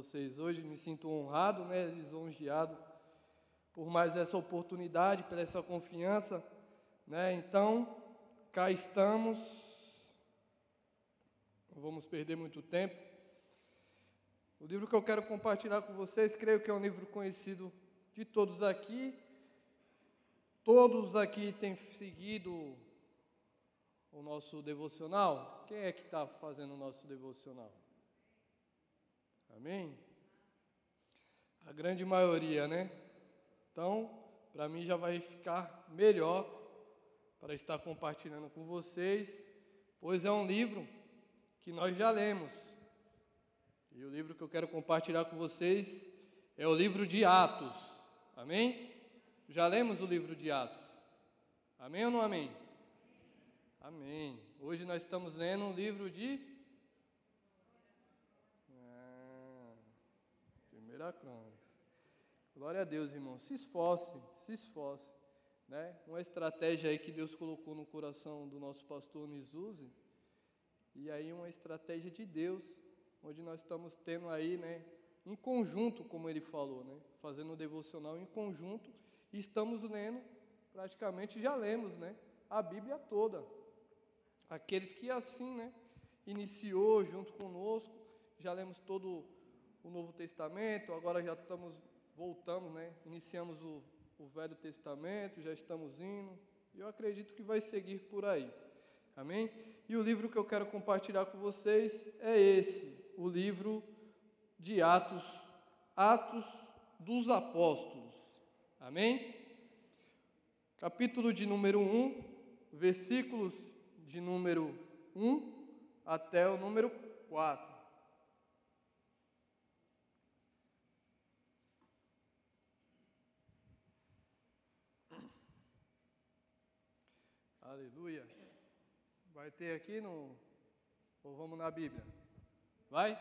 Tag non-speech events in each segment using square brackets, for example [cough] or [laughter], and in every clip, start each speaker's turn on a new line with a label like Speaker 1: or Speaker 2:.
Speaker 1: vocês hoje. Me sinto honrado, né, lisonjeado por mais essa oportunidade, por essa confiança, né? Então, cá estamos. Não vamos perder muito tempo. O livro que eu quero compartilhar com vocês, creio que é um livro conhecido de todos aqui. Todos aqui têm seguido o nosso devocional. Quem é que está fazendo o nosso devocional? Amém? A grande maioria, né? Então, para mim já vai ficar melhor para estar compartilhando com vocês, pois é um livro que nós já lemos. E o livro que eu quero compartilhar com vocês é o livro de Atos. Amém? Já lemos o livro de Atos. Amém ou não amém? Amém. Hoje nós estamos lendo um livro de. Ah, primeira crônica. Glória a Deus, irmão. Se esforce, se esforce. Né? Uma estratégia aí que Deus colocou no coração do nosso pastor Nizuzi. E aí uma estratégia de Deus, onde nós estamos tendo aí, né, em conjunto, como ele falou, né, fazendo o devocional em conjunto, e estamos lendo, praticamente já lemos, né, a Bíblia toda. Aqueles que assim, né, iniciou junto conosco, já lemos todo o Novo Testamento, agora já estamos voltamos, né? Iniciamos o, o Velho Testamento, já estamos indo, e eu acredito que vai seguir por aí. Amém? E o livro que eu quero compartilhar com vocês é esse, o livro de Atos, Atos dos Apóstolos. Amém? Capítulo de número 1, versículos de número 1 até o número 4. Aleluia. Vai ter aqui no. Ou vamos na Bíblia? Vai?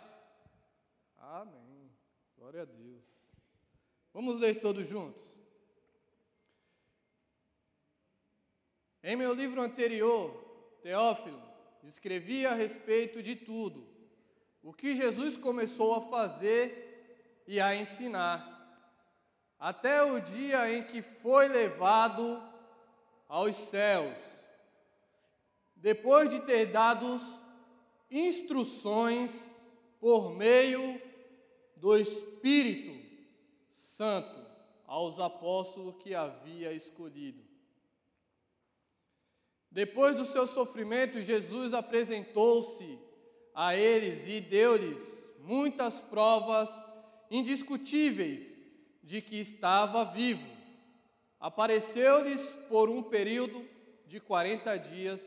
Speaker 1: Amém. Glória a Deus. Vamos ler todos juntos. Em meu livro anterior, Teófilo, escrevi a respeito de tudo, o que Jesus começou a fazer e a ensinar, até o dia em que foi levado aos céus depois de ter dado instruções por meio do Espírito Santo aos apóstolos que havia escolhido. Depois do seu sofrimento, Jesus apresentou-se a eles e deu-lhes muitas provas indiscutíveis de que estava vivo. Apareceu-lhes por um período de 40 dias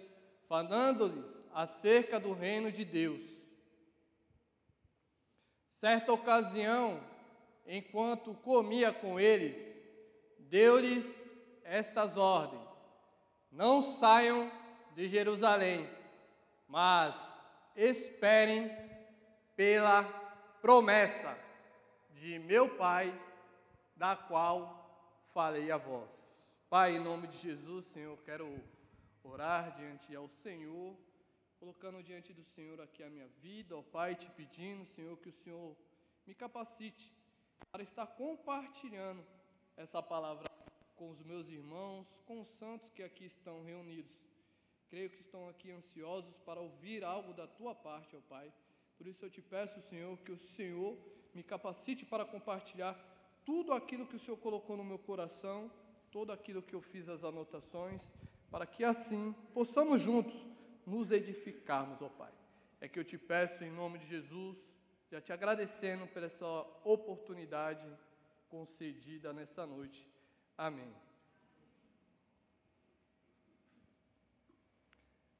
Speaker 1: falando-lhes acerca do reino de Deus. Certa ocasião, enquanto comia com eles, deu-lhes estas ordens: Não saiam de Jerusalém, mas esperem pela promessa de meu Pai, da qual falei a vós. Pai, em nome de Jesus, Senhor, quero orar diante ao Senhor, colocando diante do Senhor aqui a minha vida, ó Pai, te pedindo, Senhor, que o Senhor me capacite para estar compartilhando essa palavra com os meus irmãos, com os santos que aqui estão reunidos. Creio que estão aqui ansiosos para ouvir algo da tua parte, ó Pai. Por isso eu te peço, Senhor, que o Senhor me capacite para compartilhar tudo aquilo que o Senhor colocou no meu coração, todo aquilo que eu fiz as anotações para que assim possamos juntos nos edificarmos, ó Pai. É que eu te peço em nome de Jesus, já te agradecendo por essa oportunidade concedida nessa noite. Amém.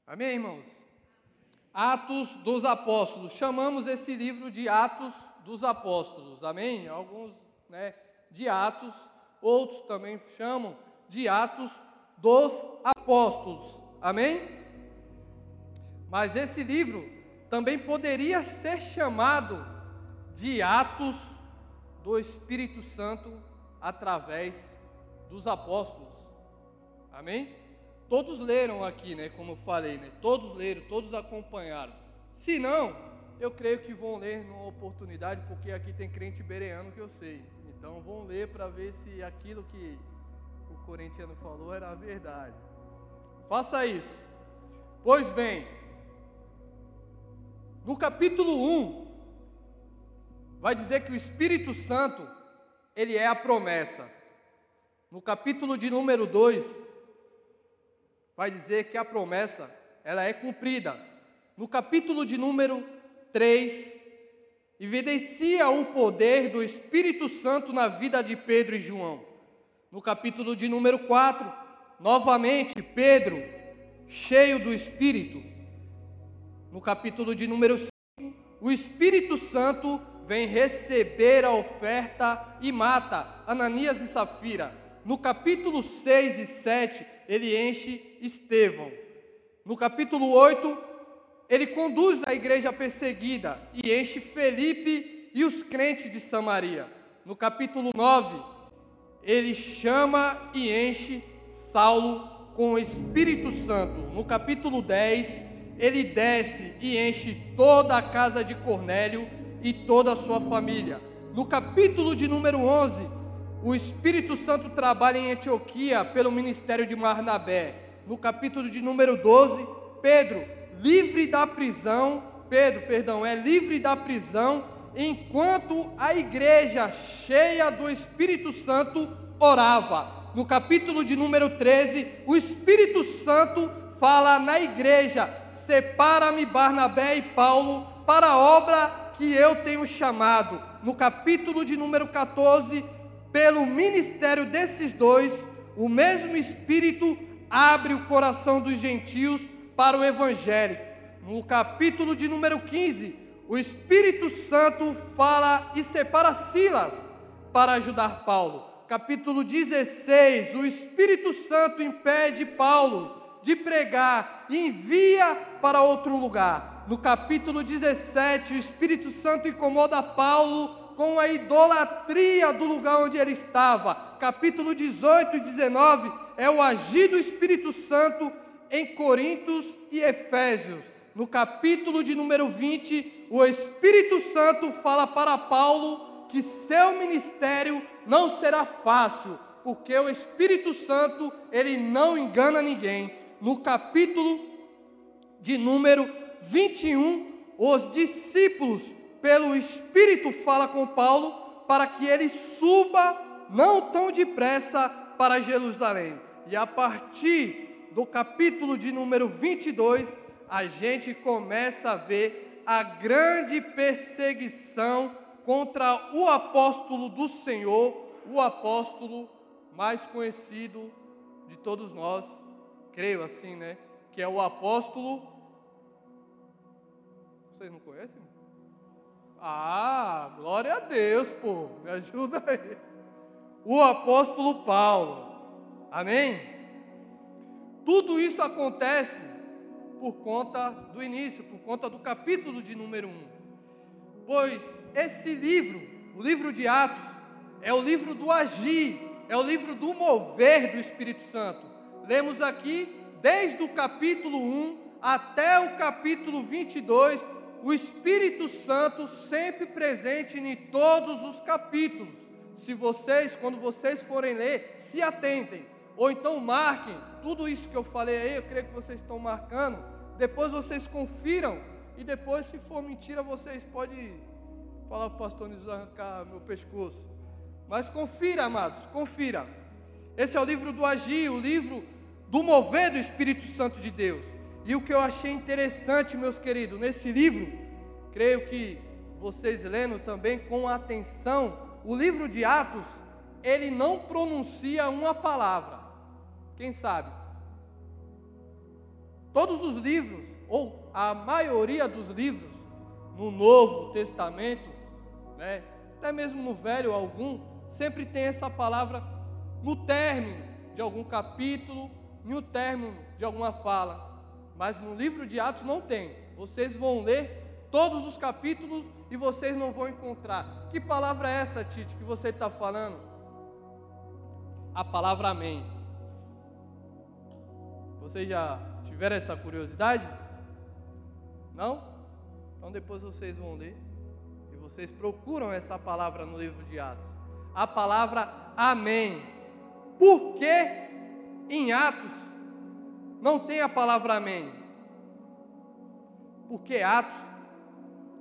Speaker 1: Amém, irmãos? Atos dos Apóstolos. Chamamos esse livro de Atos dos Apóstolos. Amém? Alguns, né, de Atos, outros também chamam de Atos dos apóstolos. Amém? Mas esse livro também poderia ser chamado de Atos do Espírito Santo através dos apóstolos. Amém? Todos leram aqui, né, como eu falei, né? Todos leram, todos acompanharam. Se não, eu creio que vão ler numa oportunidade, porque aqui tem crente bereano que eu sei. Então vão ler para ver se aquilo que corintiano falou era a verdade. Faça isso. Pois bem, no capítulo 1, vai dizer que o Espírito Santo, ele é a promessa. No capítulo de número 2, vai dizer que a promessa, ela é cumprida. No capítulo de número 3, evidencia o poder do Espírito Santo na vida de Pedro e João. No capítulo de número 4, novamente Pedro, cheio do Espírito. No capítulo de número 5, o Espírito Santo vem receber a oferta e mata Ananias e Safira. No capítulo 6 e 7, ele enche Estevão. No capítulo 8, ele conduz a igreja perseguida e enche Felipe e os crentes de Samaria. No capítulo 9, ele chama e enche Saulo com o Espírito Santo. No capítulo 10, ele desce e enche toda a casa de Cornélio e toda a sua família. No capítulo de número 11, o Espírito Santo trabalha em Antioquia pelo ministério de Marnabé. No capítulo de número 12, Pedro, livre da prisão, Pedro, perdão, é livre da prisão, enquanto a igreja cheia do Espírito Santo orava. No capítulo de número 13, o Espírito Santo fala na igreja: separa-me Barnabé e Paulo para a obra que eu tenho chamado, no capítulo de número 14, pelo ministério desses dois, o mesmo Espírito abre o coração dos gentios para o Evangelho. No capítulo de número 15, o Espírito Santo fala e separa Silas para ajudar Paulo. Capítulo 16, o Espírito Santo impede Paulo de pregar e envia para outro lugar no capítulo 17, o Espírito Santo incomoda Paulo com a idolatria do lugar onde ele estava. Capítulo 18 e 19 é o agir do Espírito Santo em Coríntios e Efésios. No capítulo de número 20, o Espírito Santo fala para Paulo que seu ministério não será fácil, porque o Espírito Santo, ele não engana ninguém. No capítulo de número 21, os discípulos, pelo Espírito, fala com Paulo para que ele suba não tão depressa para Jerusalém. E a partir do capítulo de número 22, a gente começa a ver a grande perseguição contra o apóstolo do Senhor, o apóstolo mais conhecido de todos nós, creio assim, né? Que é o apóstolo vocês não conhecem? Ah, glória a Deus, pô. Me ajuda aí. O apóstolo Paulo. Amém? Tudo isso acontece por conta do início, por conta do capítulo de número 1. Pois esse livro, o livro de Atos, é o livro do agir, é o livro do mover do Espírito Santo. Lemos aqui desde o capítulo 1 até o capítulo 22 o Espírito Santo sempre presente em todos os capítulos. Se vocês, quando vocês forem ler, se atentem, ou então marquem tudo isso que eu falei aí, eu creio que vocês estão marcando. Depois vocês confiram e depois, se for mentira, vocês podem falar para o pastor Niso arrancar meu pescoço. Mas confira, amados, confira. Esse é o livro do agir, o livro do mover do Espírito Santo de Deus. E o que eu achei interessante, meus queridos, nesse livro, creio que vocês lendo também com atenção, o livro de Atos, ele não pronuncia uma palavra. Quem sabe? Todos os livros, ou a maioria dos livros, no Novo Testamento, né, até mesmo no Velho algum, sempre tem essa palavra no término de algum capítulo, no término de alguma fala. Mas no livro de Atos não tem. Vocês vão ler todos os capítulos e vocês não vão encontrar. Que palavra é essa, Tite, que você está falando? A palavra Amém. Vocês já tiveram essa curiosidade? Não? Então depois vocês vão ler e vocês procuram essa palavra no livro de Atos. A palavra amém. Por que em Atos não tem a palavra amém? Porque Atos,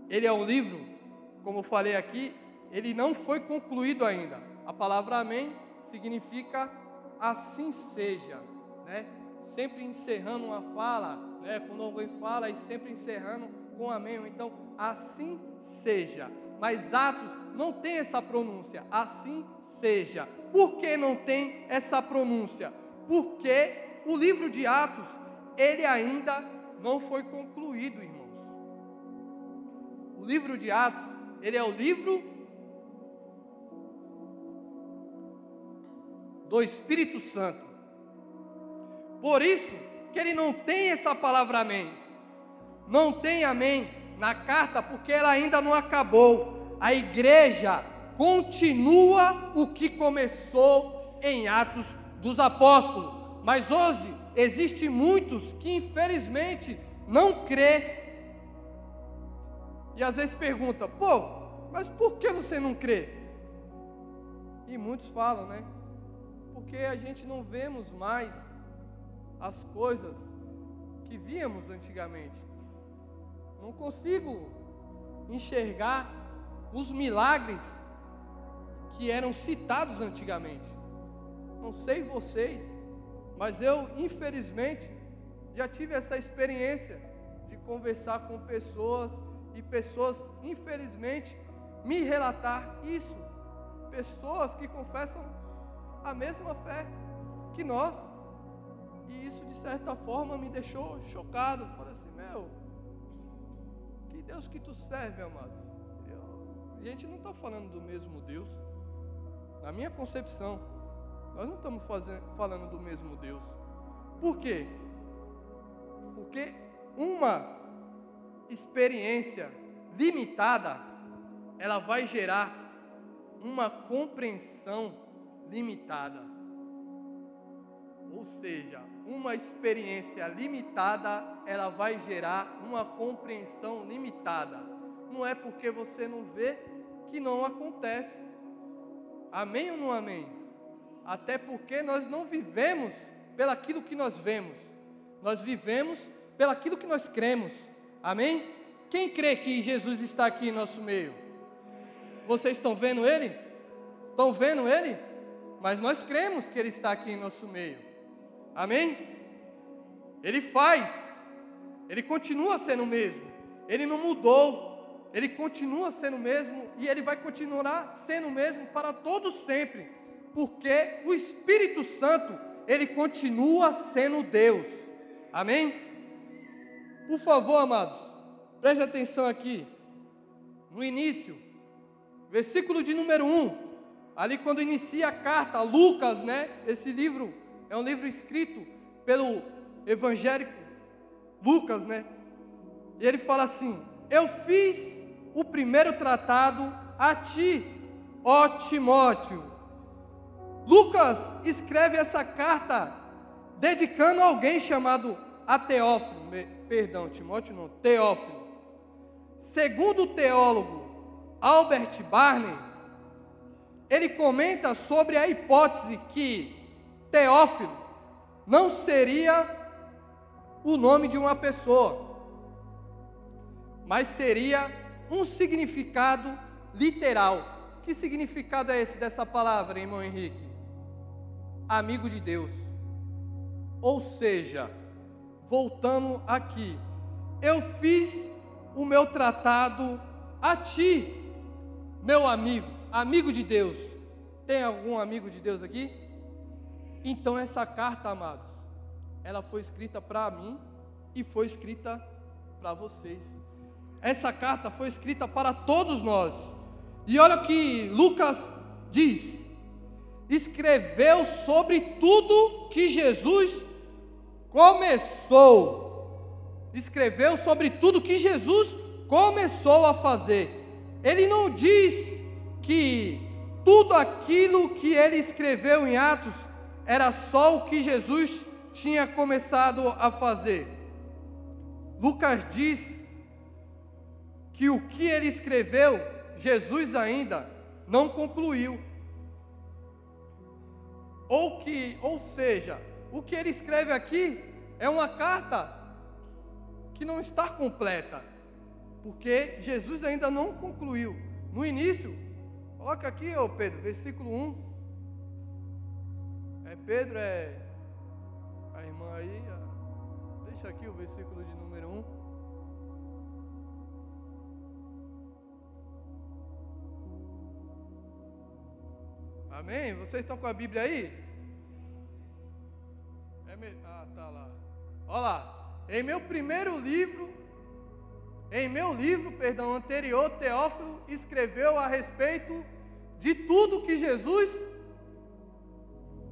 Speaker 1: ele é um livro, como eu falei aqui, ele não foi concluído ainda. A palavra amém significa assim seja, né? Sempre encerrando uma fala, né? Quando alguém fala e sempre encerrando com amém. Então, assim seja. Mas Atos não tem essa pronúncia. Assim seja. Por que não tem essa pronúncia? Porque o livro de Atos, ele ainda não foi concluído, irmãos. O livro de Atos, ele é o livro do Espírito Santo. Por isso que ele não tem essa palavra amém. Não tem amém na carta porque ela ainda não acabou. A igreja continua o que começou em Atos dos Apóstolos. Mas hoje existe muitos que infelizmente não crê. E às vezes pergunta: "Pô, mas por que você não crê?" E muitos falam, né? porque a gente não vemos mais as coisas que víamos antigamente. Não consigo enxergar os milagres que eram citados antigamente. Não sei vocês, mas eu, infelizmente, já tive essa experiência de conversar com pessoas e pessoas, infelizmente, me relatar isso. Pessoas que confessam a mesma fé que nós. E isso, de certa forma, me deixou chocado. Falei assim: Meu, que Deus que tu serve, amados? Eu, a gente não está falando do mesmo Deus. Na minha concepção, nós não estamos falando do mesmo Deus. Por quê? Porque uma experiência limitada, ela vai gerar uma compreensão limitada. Ou seja, uma experiência limitada, ela vai gerar uma compreensão limitada. Não é porque você não vê que não acontece. Amém ou não amém? Até porque nós não vivemos pelaquilo que nós vemos. Nós vivemos pelaquilo que nós cremos. Amém? Quem crê que Jesus está aqui em nosso meio? Vocês estão vendo ele? Estão vendo ele? mas nós cremos que Ele está aqui em nosso meio. Amém? Ele faz, Ele continua sendo o mesmo, Ele não mudou, Ele continua sendo o mesmo e Ele vai continuar sendo o mesmo para todos sempre, porque o Espírito Santo, Ele continua sendo Deus. Amém? Por favor, amados, preste atenção aqui. No início, versículo de número 1 Ali quando inicia a carta, Lucas, né? Esse livro é um livro escrito pelo evangélico Lucas, né? E ele fala assim: Eu fiz o primeiro tratado a ti, ó Timóteo. Lucas escreve essa carta dedicando a alguém chamado a Teófilo, perdão, Timóteo não, Teófilo. Segundo o teólogo Albert Barney, ele comenta sobre a hipótese que Teófilo não seria o nome de uma pessoa, mas seria um significado literal. Que significado é esse dessa palavra, irmão Henrique? Amigo de Deus. Ou seja, voltando aqui, eu fiz o meu tratado a ti, meu amigo amigo de Deus. Tem algum amigo de Deus aqui? Então essa carta, amados, ela foi escrita para mim e foi escrita para vocês. Essa carta foi escrita para todos nós. E olha o que Lucas diz: escreveu sobre tudo que Jesus começou. Escreveu sobre tudo que Jesus começou a fazer. Ele não diz que tudo aquilo que ele escreveu em Atos era só o que Jesus tinha começado a fazer. Lucas diz que o que ele escreveu, Jesus ainda não concluiu. Ou que, ou seja, o que ele escreve aqui é uma carta que não está completa, porque Jesus ainda não concluiu. No início, coloca aqui, ô Pedro, versículo 1. Pedro, é a irmã aí, deixa aqui o versículo de número 1. Amém? Vocês estão com a Bíblia aí? É me... Ah, tá lá. Olha lá. Em meu primeiro livro, em meu livro, perdão, anterior, Teófilo escreveu a respeito de tudo que Jesus.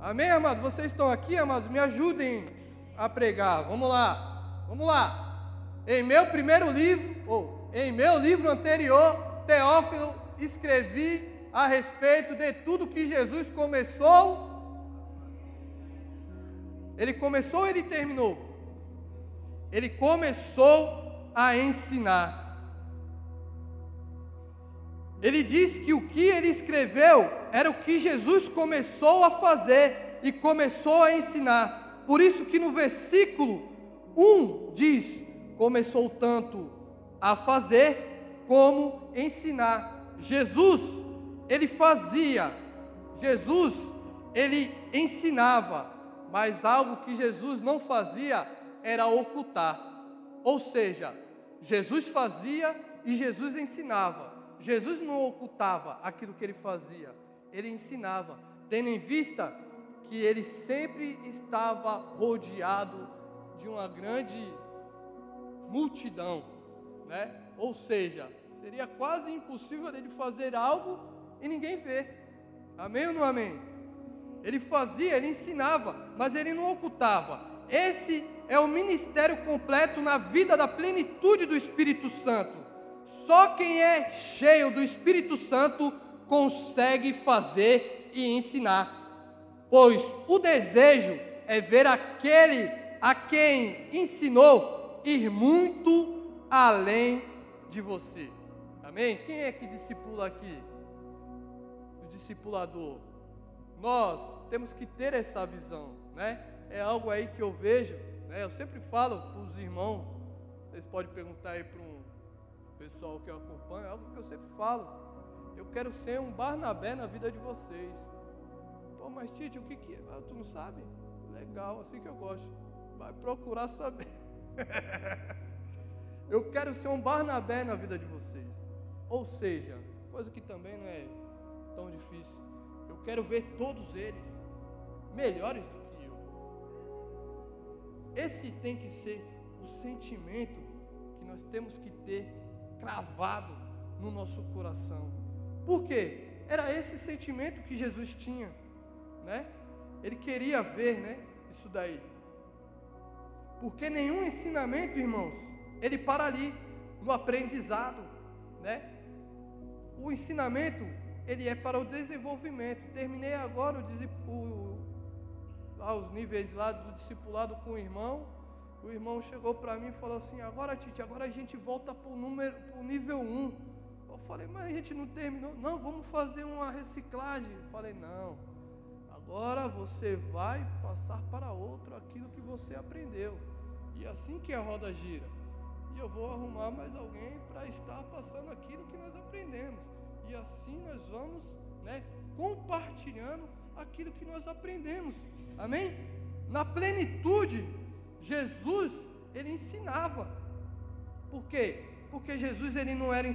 Speaker 1: Amém, amados? Vocês estão aqui, amados? Me ajudem a pregar. Vamos lá. Vamos lá. Em meu primeiro livro, ou em meu livro anterior, Teófilo escrevi a respeito de tudo que Jesus começou. Ele começou ou ele terminou? Ele começou a ensinar. Ele disse que o que ele escreveu era o que Jesus começou a fazer e começou a ensinar. Por isso que no versículo 1 diz: começou tanto a fazer como ensinar. Jesus ele fazia, Jesus, ele ensinava, mas algo que Jesus não fazia era ocultar. Ou seja, Jesus fazia e Jesus ensinava. Jesus não ocultava aquilo que ele fazia, ele ensinava, tendo em vista que ele sempre estava rodeado de uma grande multidão, né? Ou seja, seria quase impossível ele fazer algo e ninguém vê. Amém ou não amém? Ele fazia, ele ensinava, mas ele não ocultava. Esse é o ministério completo na vida da plenitude do Espírito Santo. Só quem é cheio do Espírito Santo consegue fazer e ensinar. Pois o desejo é ver aquele a quem ensinou ir muito além de você. Amém? Quem é que discipula aqui? discipulador. Nós temos que ter essa visão, né? É algo aí que eu vejo, né? Eu sempre falo para os irmãos, vocês podem perguntar aí para um pessoal que eu acompanho, é algo que eu sempre falo. Eu quero ser um Barnabé na vida de vocês. Pô, mas Tite, o que que é? Ah, tu não sabe? Legal, assim que eu gosto. Vai procurar saber. [laughs] eu quero ser um Barnabé na vida de vocês. Ou seja, coisa que também não é tão difícil. Eu quero ver todos eles melhores do que eu. Esse tem que ser o sentimento que nós temos que ter cravado no nosso coração. Por quê? Era esse sentimento que Jesus tinha, né? Ele queria ver, né, isso daí. Porque nenhum ensinamento, irmãos, ele para ali no aprendizado, né? O ensinamento ele é para o desenvolvimento. Terminei agora o, o, lá os níveis lá do discipulado com o irmão. O irmão chegou para mim e falou assim: Agora, Tite, agora a gente volta para o nível 1. Eu falei, mas a gente não terminou. Não, vamos fazer uma reciclagem. Eu falei, não. Agora você vai passar para outro aquilo que você aprendeu. E assim que a roda gira. E eu vou arrumar mais alguém para estar passando aquilo que nós aprendemos. E assim nós vamos né, compartilhando aquilo que nós aprendemos. Amém? Na plenitude, Jesus, ele ensinava. Por quê? Porque Jesus ele não era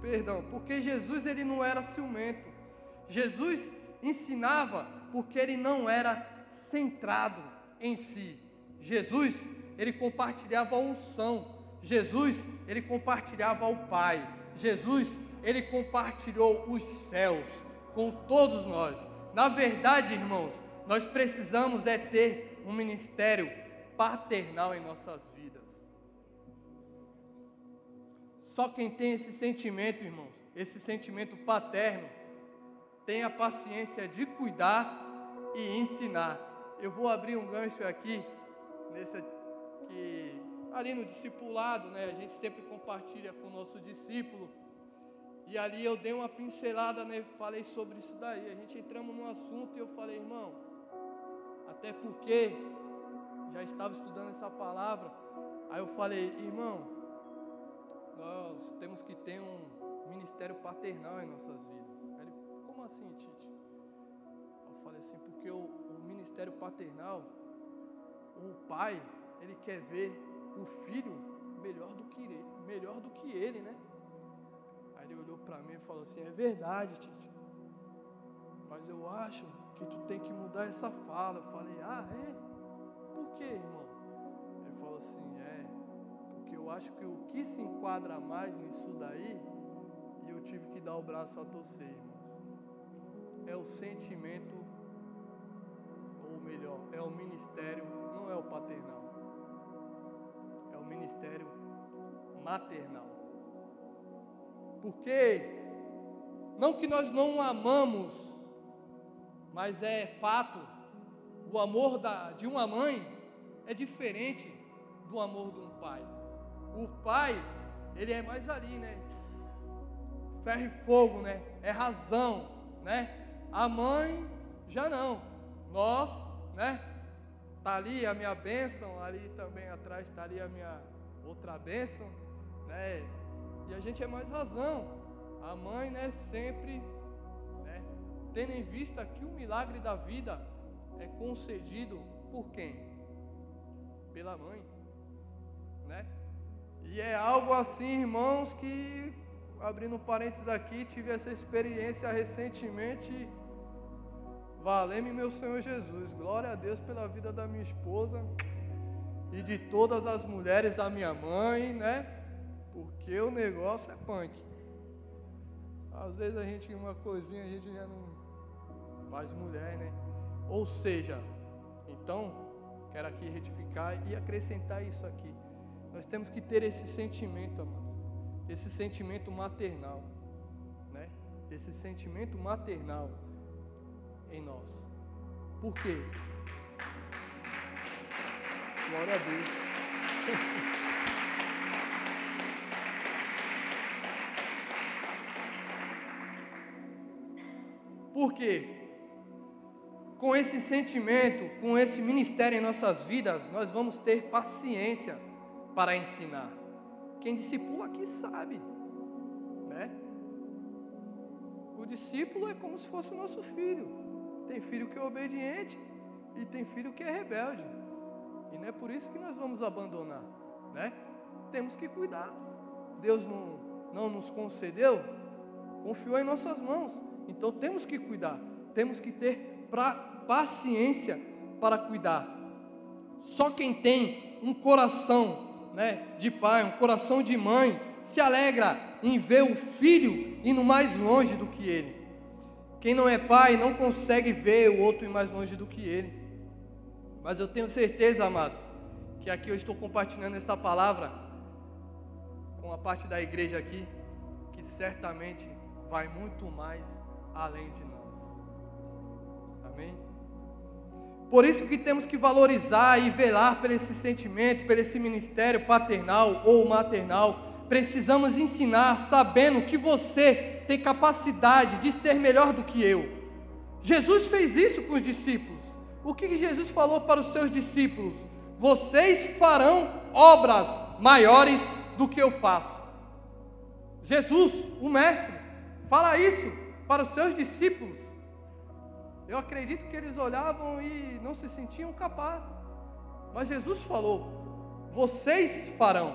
Speaker 1: perdão, porque Jesus ele não era ciumento. Jesus ensinava porque ele não era centrado em si. Jesus, ele compartilhava a unção. Jesus, ele compartilhava o Pai. Jesus, ele compartilhou os céus com todos nós. Na verdade, irmãos, nós precisamos é ter um ministério paternal em nossas vidas. Só quem tem esse sentimento, irmãos, esse sentimento paterno, tem a paciência de cuidar e ensinar. Eu vou abrir um gancho aqui, nesse que ali no discipulado, né? A gente sempre compartilha com o nosso discípulo. E ali eu dei uma pincelada, né? Falei sobre isso daí. A gente entramos no assunto e eu falei, irmão, até porque já estava estudando essa palavra. Aí eu falei, irmão, nós temos que ter um ministério paternal em nossas vidas. Ele, como assim, Tite? Eu falei assim, porque o, o ministério paternal, o pai, ele quer ver o filho melhor do que ele, melhor do que ele, né? Aí ele olhou para mim e falou assim: É verdade, Tite. Mas eu acho que tu tem que mudar essa fala. Eu falei: Ah, é? Por quê, irmão? Ele falou assim: eu acho que o que se enquadra mais nisso daí, e eu tive que dar o braço a torcer, irmãos, é o sentimento, ou melhor, é o ministério, não é o paternal ministério maternal. Porque não que nós não amamos, mas é fato, o amor da, de uma mãe é diferente do amor de um pai. O pai, ele é mais ali, né? Ferro e fogo, né? É razão, né? A mãe já não. Nós, né? Tá ali a minha bênção, ali também atrás está ali a minha outra bênção, né? E a gente é mais razão. A mãe, né, sempre, né, tendo em vista que o milagre da vida é concedido por quem? Pela mãe, né? E é algo assim, irmãos, que abrindo parênteses aqui, tive essa experiência recentemente. Valeu-me, meu Senhor Jesus. Glória a Deus pela vida da minha esposa e de todas as mulheres da minha mãe, né? Porque o negócio é punk. Às vezes a gente, uma coisinha, a gente já não. Mais mulher, né? Ou seja, então, quero aqui retificar e acrescentar isso aqui. Nós temos que ter esse sentimento, amados. Esse sentimento maternal, né? Esse sentimento maternal em nós. Por quê? Glória a Deus. [laughs] Porque com esse sentimento, com esse ministério em nossas vidas, nós vamos ter paciência para ensinar. Quem discipula aqui sabe, né? O discípulo é como se fosse o nosso filho. Tem filho que é obediente e tem filho que é rebelde. E não é por isso que nós vamos abandonar, né? Temos que cuidar. Deus não, não nos concedeu, confiou em nossas mãos. Então temos que cuidar, temos que ter pra, paciência para cuidar. Só quem tem um coração né, de pai, um coração de mãe, se alegra em ver o filho indo mais longe do que ele. Quem não é pai não consegue ver o outro ir mais longe do que ele. Mas eu tenho certeza, amados, que aqui eu estou compartilhando essa palavra com a parte da igreja aqui, que certamente vai muito mais além de nós. Amém? Por isso que temos que valorizar e velar por esse sentimento, por esse ministério paternal ou maternal. Precisamos ensinar sabendo que você tem capacidade de ser melhor do que eu. Jesus fez isso com os discípulos o que Jesus falou para os seus discípulos? Vocês farão obras maiores do que eu faço. Jesus, o Mestre, fala isso para os seus discípulos. Eu acredito que eles olhavam e não se sentiam capazes. Mas Jesus falou: vocês farão.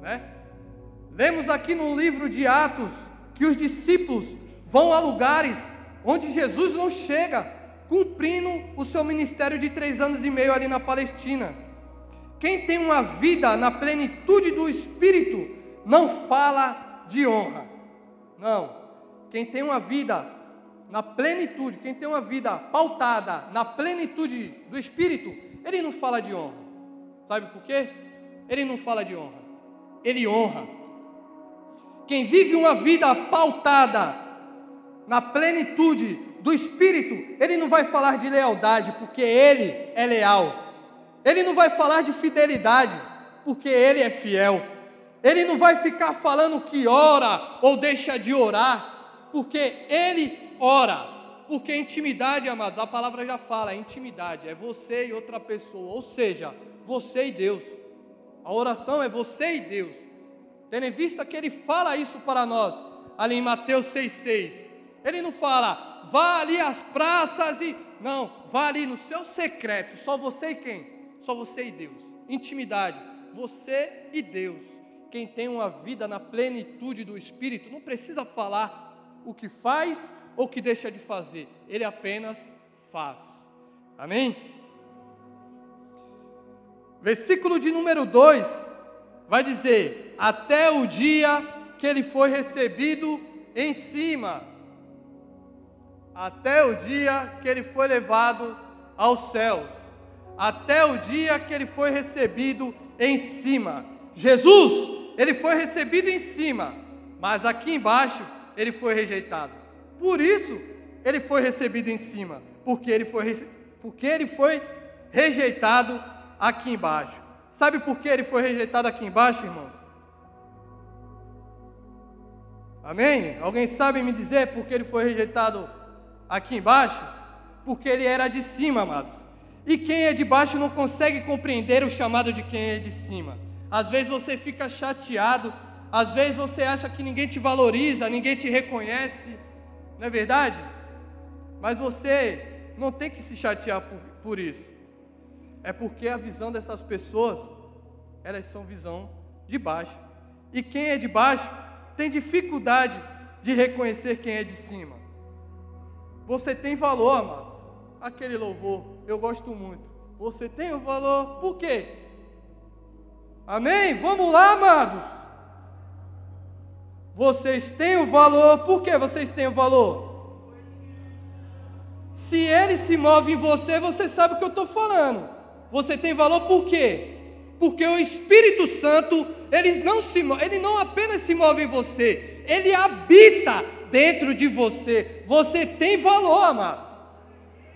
Speaker 1: Né? Lemos aqui no livro de Atos que os discípulos vão a lugares onde Jesus não chega cumprindo o seu ministério de três anos e meio ali na Palestina. Quem tem uma vida na plenitude do Espírito não fala de honra. Não. Quem tem uma vida na plenitude, quem tem uma vida pautada na plenitude do Espírito, ele não fala de honra. Sabe por quê? Ele não fala de honra. Ele honra. Quem vive uma vida pautada na plenitude do Espírito, ele não vai falar de lealdade, porque ele é leal. Ele não vai falar de fidelidade, porque Ele é fiel. Ele não vai ficar falando que ora ou deixa de orar, porque Ele ora. Porque intimidade, amados, a palavra já fala, é intimidade, é você e outra pessoa, ou seja, você e Deus. A oração é você e Deus. Tendo em vista que ele fala isso para nós, ali em Mateus 6,6. Ele não fala, vá ali às praças e. Não, vá ali no seu secreto, só você e quem? Só você e Deus. Intimidade, você e Deus. Quem tem uma vida na plenitude do Espírito não precisa falar o que faz ou que deixa de fazer, ele apenas faz. Amém? Versículo de número 2 vai dizer: Até o dia que ele foi recebido em cima, até o dia que ele foi levado aos céus, até o dia que ele foi recebido em cima. Jesus, ele foi recebido em cima, mas aqui embaixo ele foi rejeitado. Por isso ele foi recebido em cima, porque ele foi, porque ele foi rejeitado aqui embaixo. Sabe por que ele foi rejeitado aqui embaixo, irmãos? Amém? Alguém sabe me dizer por que ele foi rejeitado aqui embaixo? Porque ele era de cima, amados. E quem é de baixo não consegue compreender o chamado de quem é de cima. Às vezes você fica chateado, às vezes você acha que ninguém te valoriza, ninguém te reconhece, não é verdade? Mas você não tem que se chatear por, por isso. É porque a visão dessas pessoas, elas são visão de baixo. E quem é de baixo tem dificuldade de reconhecer quem é de cima. Você tem valor, amados. Aquele louvor, eu gosto muito. Você tem o valor, por quê? Amém? Vamos lá, amados. Vocês têm o valor, por que vocês têm o valor? Se ele se move em você, você sabe o que eu estou falando. Você tem valor por quê? Porque o Espírito Santo, ele não, se, ele não apenas se move em você, ele habita dentro de você. Você tem valor, amados.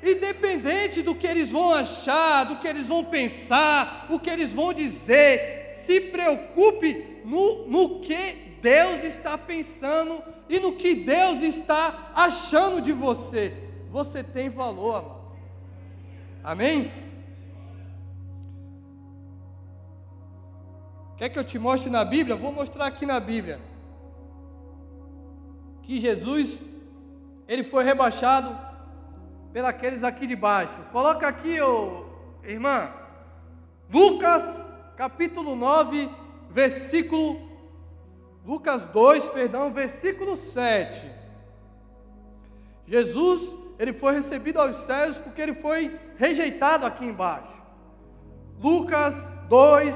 Speaker 1: Independente do que eles vão achar, do que eles vão pensar, o que eles vão dizer, se preocupe no, no que Deus está pensando e no que Deus está achando de você. Você tem valor, amados. Amém? Quer que eu te mostre na Bíblia? Vou mostrar aqui na Bíblia. Que Jesus, ele foi rebaixado pelos aqui de baixo. Coloca aqui, ô, irmã, Lucas capítulo 9, versículo Lucas 2, perdão, versículo 7. Jesus, ele foi recebido aos céus porque ele foi rejeitado aqui embaixo. Lucas 2,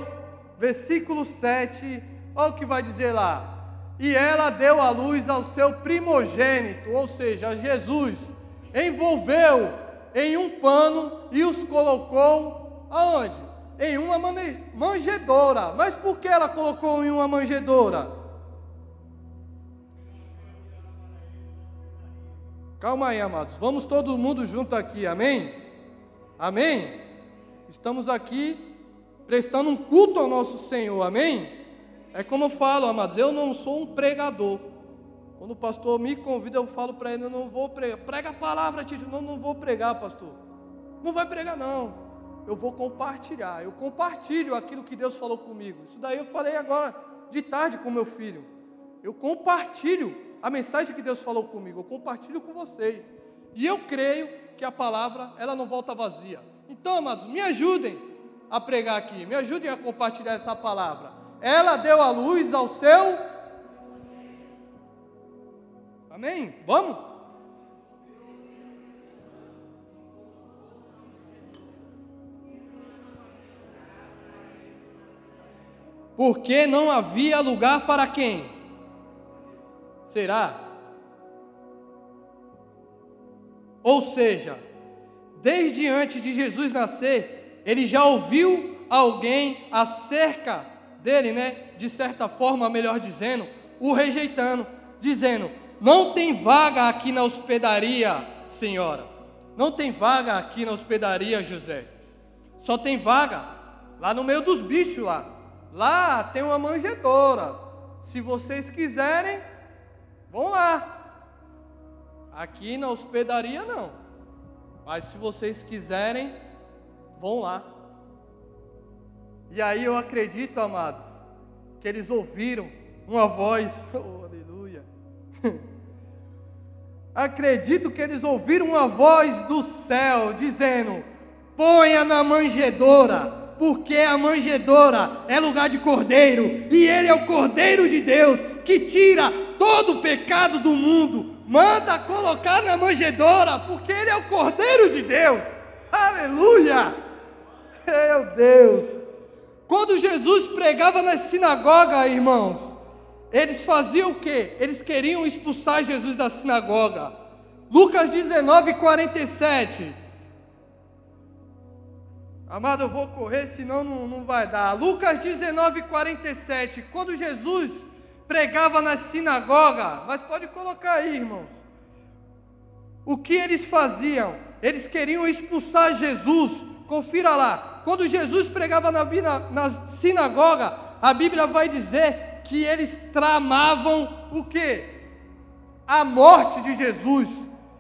Speaker 1: versículo 7, olha o que vai dizer lá. E ela deu a luz ao seu primogênito, ou seja, Jesus, envolveu em um pano e os colocou aonde? Em uma manjedoura. Mas por que ela colocou em uma manjedoura? Calma aí, amados. Vamos todo mundo junto aqui, amém? Amém? Estamos aqui prestando um culto ao nosso Senhor, amém? É como eu falo, amados, eu não sou um pregador. Quando o pastor me convida, eu falo para ele, eu não vou pregar. Prega a palavra, Tito. Não, não vou pregar, pastor. Não vai pregar, não. Eu vou compartilhar. Eu compartilho aquilo que Deus falou comigo. Isso daí eu falei agora de tarde com meu filho. Eu compartilho a mensagem que Deus falou comigo, eu compartilho com vocês. E eu creio que a palavra, ela não volta vazia. Então, amados, me ajudem a pregar aqui, me ajudem a compartilhar essa palavra. Ela deu a luz ao seu. Amém? Vamos? Porque não havia lugar para quem? Será? Ou seja, desde antes de Jesus nascer, ele já ouviu alguém acerca dele, né? De certa forma, melhor dizendo, o rejeitando, dizendo: Não tem vaga aqui na hospedaria, senhora. Não tem vaga aqui na hospedaria, José. Só tem vaga lá no meio dos bichos lá. lá tem uma manjedoura. Se vocês quiserem, vão lá. Aqui na hospedaria não. Mas se vocês quiserem, vão lá. E aí eu acredito, amados, que eles ouviram uma voz, [laughs] oh, aleluia. [laughs] Acredito que eles ouviram uma voz do céu dizendo: ponha na manjedoura, porque a manjedoura é lugar de cordeiro, e ele é o cordeiro de Deus que tira todo o pecado do mundo. Manda colocar na manjedoura, porque ele é o cordeiro de Deus. Aleluia! Meu Deus! Quando Jesus pregava na sinagoga, irmãos, eles faziam o quê? Eles queriam expulsar Jesus da sinagoga. Lucas 19, 47. Amado, eu vou correr, senão não, não vai dar. Lucas 19, 47. Quando Jesus pregava na sinagoga, mas pode colocar aí, irmãos. O que eles faziam? Eles queriam expulsar Jesus. Confira lá. Quando Jesus pregava na, na, na sinagoga, a Bíblia vai dizer que eles tramavam o que? A morte de Jesus.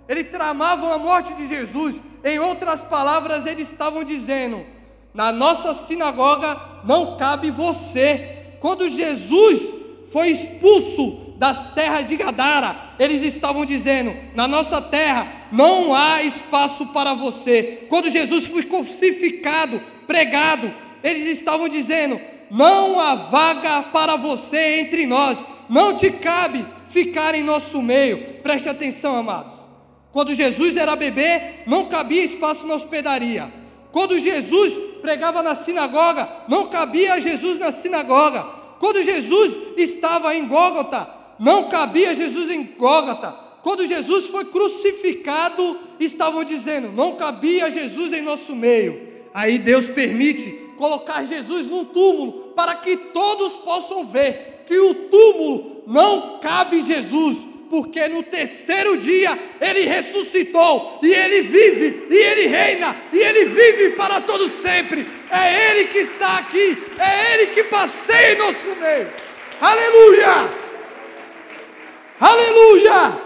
Speaker 1: Eles tramavam a morte de Jesus. Em outras palavras, eles estavam dizendo: na nossa sinagoga não cabe você. Quando Jesus foi expulso das terras de Gadara, eles estavam dizendo: na nossa terra não há espaço para você. Quando Jesus foi crucificado, pregado, eles estavam dizendo: não há vaga para você entre nós, não te cabe ficar em nosso meio. Preste atenção, amados. Quando Jesus era bebê, não cabia espaço na hospedaria. Quando Jesus pregava na sinagoga, não cabia Jesus na sinagoga. Quando Jesus estava em Gólgota, não cabia Jesus em Gólgota. Quando Jesus foi crucificado, estavam dizendo, não cabia Jesus em nosso meio. Aí Deus permite colocar Jesus num túmulo, para que todos possam ver que o túmulo não cabe Jesus, porque no terceiro dia ele ressuscitou, e ele vive, e ele reina, e ele vive para todos sempre. É ele que está aqui, é ele que passeia em nosso meio. Aleluia! Aleluia!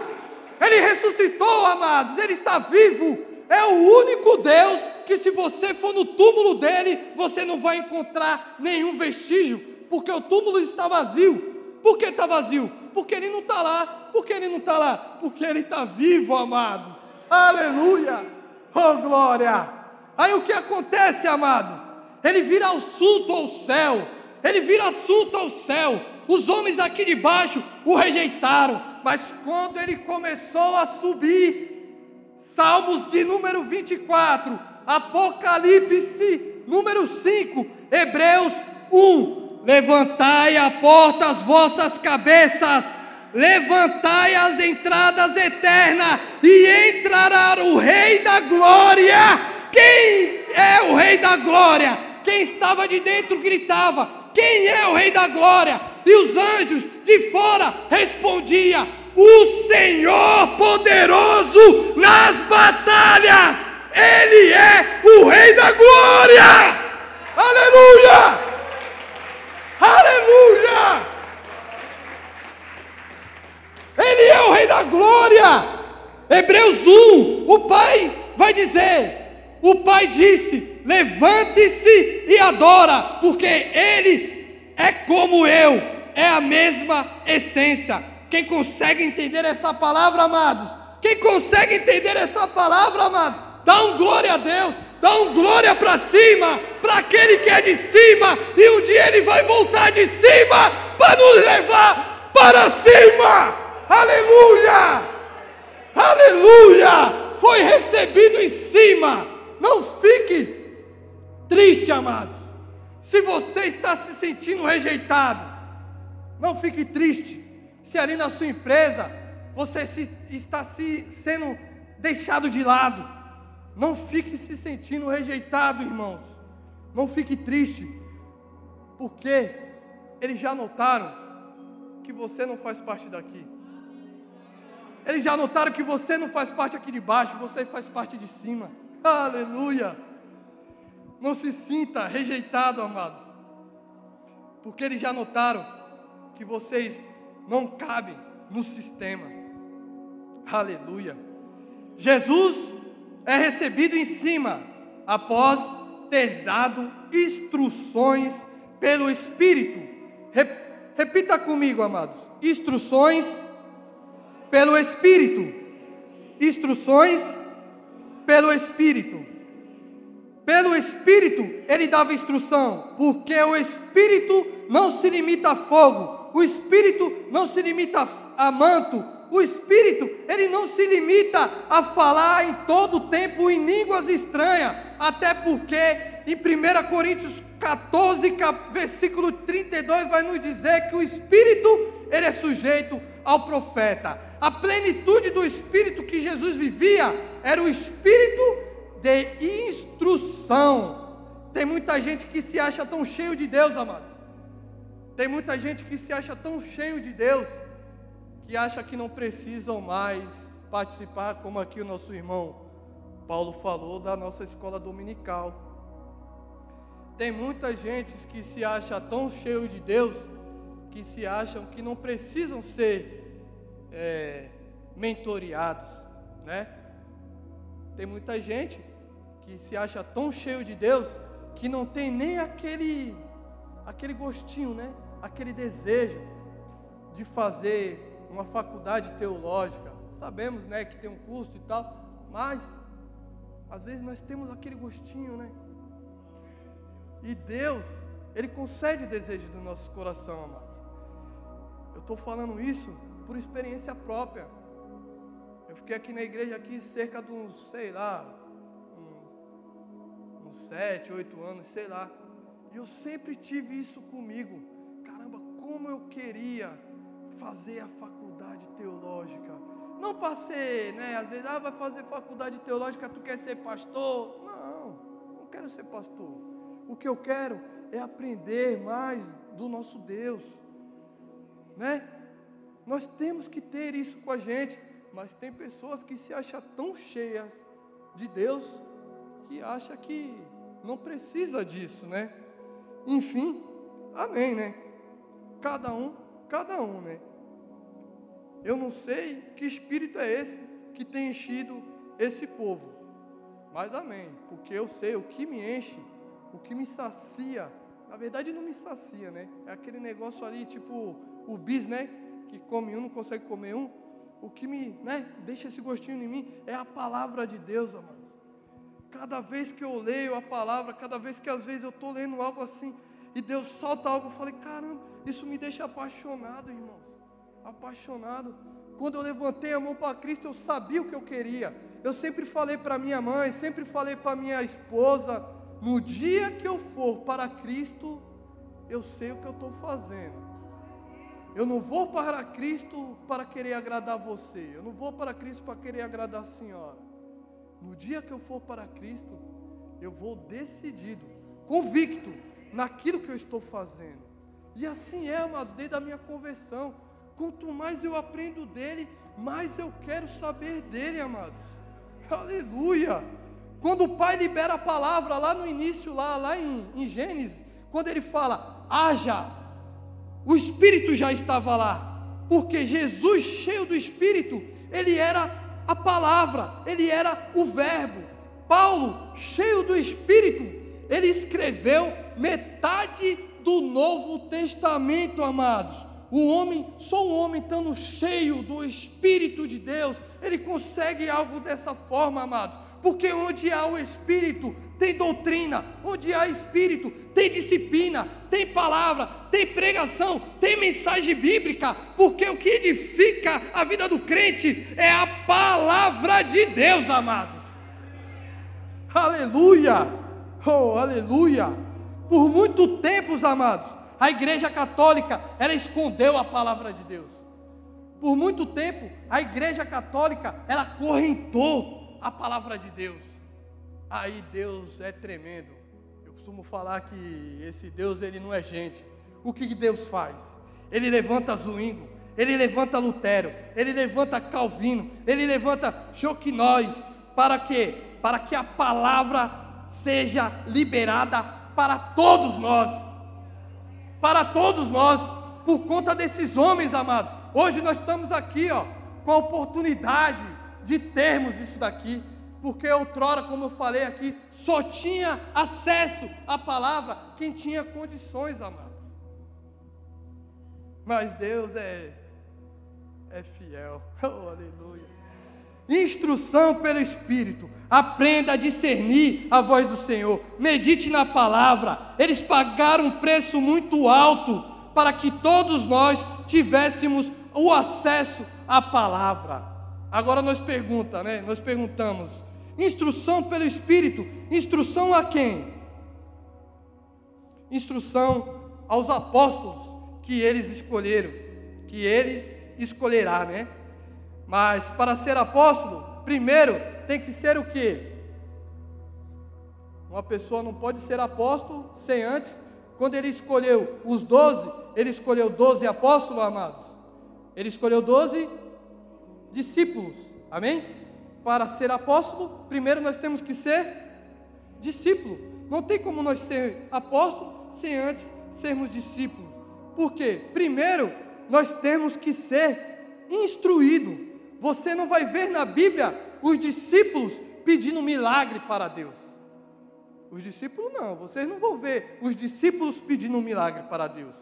Speaker 1: Ele ressuscitou, amados, ele está vivo. É o único Deus que se você for no túmulo dele, você não vai encontrar nenhum vestígio, porque o túmulo está vazio. Por que está vazio? Porque ele não está lá. Por que ele não está lá? Porque ele está vivo, amados. Aleluia! Oh glória! Aí o que acontece, amados? Ele vira assunto ao céu. Ele vira assunto ao céu. Os homens aqui de baixo o rejeitaram, mas quando ele começou a subir, Salmos de número 24, Apocalipse número 5, Hebreus 1. Levantai a porta as vossas cabeças, levantai as entradas eternas, e entrará o Rei da Glória. Quem é o Rei da Glória? Quem estava de dentro gritava: Quem é o Rei da Glória? E os anjos de fora respondiam: O Senhor poderoso nas batalhas. Ele é o Rei da Glória! Aleluia! Aleluia! Ele é o Rei da Glória! Hebreus 1, o Pai vai dizer: o Pai disse: levante-se e adora, porque Ele é como eu, é a mesma essência. Quem consegue entender essa palavra, amados? Quem consegue entender essa palavra, amados? Dá um glória a Deus, dá um glória para cima, para aquele que é de cima, e um dia ele vai voltar de cima para nos levar para cima. Aleluia! Aleluia! Foi recebido em cima. Não fique triste, amados. Se você está se sentindo rejeitado, não fique triste. Se ali na sua empresa você se, está se sendo deixado de lado, não fique se sentindo rejeitado, irmãos. Não fique triste, porque eles já notaram que você não faz parte daqui. Eles já notaram que você não faz parte aqui de baixo, você faz parte de cima. Aleluia! Não se sinta rejeitado, amados. porque eles já notaram que vocês não cabem no sistema. Aleluia. Jesus é recebido em cima após ter dado instruções pelo Espírito. Repita comigo, amados. Instruções pelo Espírito. Instruções pelo Espírito. Pelo Espírito ele dava instrução, porque o Espírito não se limita a fogo, o Espírito não se limita a manto, o Espírito ele não se limita a falar em todo tempo em línguas estranhas, até porque em 1 Coríntios 14, versículo 32 vai nos dizer que o Espírito ele é sujeito ao profeta. A plenitude do Espírito que Jesus vivia era o Espírito de instrução. Tem muita gente que se acha tão cheio de Deus, amados. Tem muita gente que se acha tão cheio de Deus que acha que não precisam mais participar, como aqui o nosso irmão Paulo falou, da nossa escola dominical. Tem muita gente que se acha tão cheio de Deus que se acham que não precisam ser é, mentoreados, né? Tem muita gente que se acha tão cheio de Deus que não tem nem aquele aquele gostinho, né? Aquele desejo de fazer uma faculdade teológica. Sabemos, né, que tem um curso e tal, mas às vezes nós temos aquele gostinho, né? E Deus, ele concede o desejo do nosso coração, amados. Eu estou falando isso por experiência própria. Eu fiquei aqui na igreja aqui cerca de uns, sei lá, uns sete, oito anos, sei lá. E eu sempre tive isso comigo. Caramba, como eu queria fazer a faculdade teológica. Não passei, né? Às vezes, ah, vai fazer faculdade teológica, tu quer ser pastor? Não, não quero ser pastor. O que eu quero é aprender mais do nosso Deus, né? Nós temos que ter isso com a gente, mas tem pessoas que se acham tão cheias de Deus que acha que não precisa disso, né? Enfim, amém, né? Cada um, cada um, né? Eu não sei que espírito é esse que tem enchido esse povo, mas amém, porque eu sei o que me enche, o que me sacia. Na verdade, não me sacia, né? É aquele negócio ali, tipo o bis, né? Que come um, não consegue comer um. O que me, né? Deixa esse gostinho em mim é a palavra de Deus, amados. Cada vez que eu leio a palavra, cada vez que às vezes eu estou lendo algo assim, e Deus solta algo, eu falei, caramba, isso me deixa apaixonado, irmãos. Apaixonado. Quando eu levantei a mão para Cristo, eu sabia o que eu queria. Eu sempre falei para minha mãe, sempre falei para minha esposa, no dia que eu for para Cristo, eu sei o que eu estou fazendo. Eu não vou para Cristo para querer agradar você. Eu não vou para Cristo para querer agradar a senhora. No dia que eu for para Cristo, eu vou decidido, convicto naquilo que eu estou fazendo. E assim é, amados, desde a minha conversão. Quanto mais eu aprendo dele, mais eu quero saber dele, amados. Aleluia! Quando o Pai libera a palavra lá no início, lá, lá em, em Gênesis, quando ele fala, haja, o Espírito já estava lá, porque Jesus, cheio do Espírito, ele era a palavra, ele era o Verbo. Paulo, cheio do Espírito, ele escreveu metade do Novo Testamento, amados. O homem, só um homem estando cheio do Espírito de Deus, ele consegue algo dessa forma, amados. Porque onde há o Espírito, tem doutrina, onde há Espírito, tem disciplina, tem palavra, tem pregação, tem mensagem bíblica, porque o que edifica a vida do crente é a palavra de Deus, amados. Aleluia! Oh, aleluia! Por muito tempo, amados, a Igreja Católica ela escondeu a palavra de Deus. Por muito tempo, a Igreja Católica ela correntou a palavra de Deus. Aí Deus é tremendo. Eu costumo falar que esse Deus ele não é gente. O que Deus faz? Ele levanta Zwingo, ele levanta Lutero, ele levanta Calvino, ele levanta Joquinóis, para quê? Para que a palavra seja liberada para todos nós. Para todos nós, por conta desses homens amados. Hoje nós estamos aqui, ó, com a oportunidade de termos isso daqui, porque outrora, como eu falei aqui, só tinha acesso à palavra quem tinha condições, amados. Mas Deus é, é fiel, [laughs] oh, aleluia. Instrução pelo Espírito, aprenda a discernir a voz do Senhor, medite na palavra. Eles pagaram um preço muito alto para que todos nós tivéssemos o acesso à palavra. Agora nós pergunta, né? Nós perguntamos: instrução pelo Espírito, instrução a quem? Instrução aos apóstolos que eles escolheram, que ele escolherá, né? Mas para ser apóstolo, primeiro tem que ser o quê? Uma pessoa não pode ser apóstolo sem antes, quando ele escolheu os doze, ele escolheu doze apóstolos, amados. Ele escolheu doze discípulos, amém? Para ser apóstolo, primeiro nós temos que ser discípulo. Não tem como nós ser apóstolo sem antes sermos discípulos. Por quê? Primeiro, nós temos que ser instruído. Você não vai ver na Bíblia os discípulos pedindo milagre para Deus. Os discípulos não, vocês não vão ver os discípulos pedindo um milagre para Deus.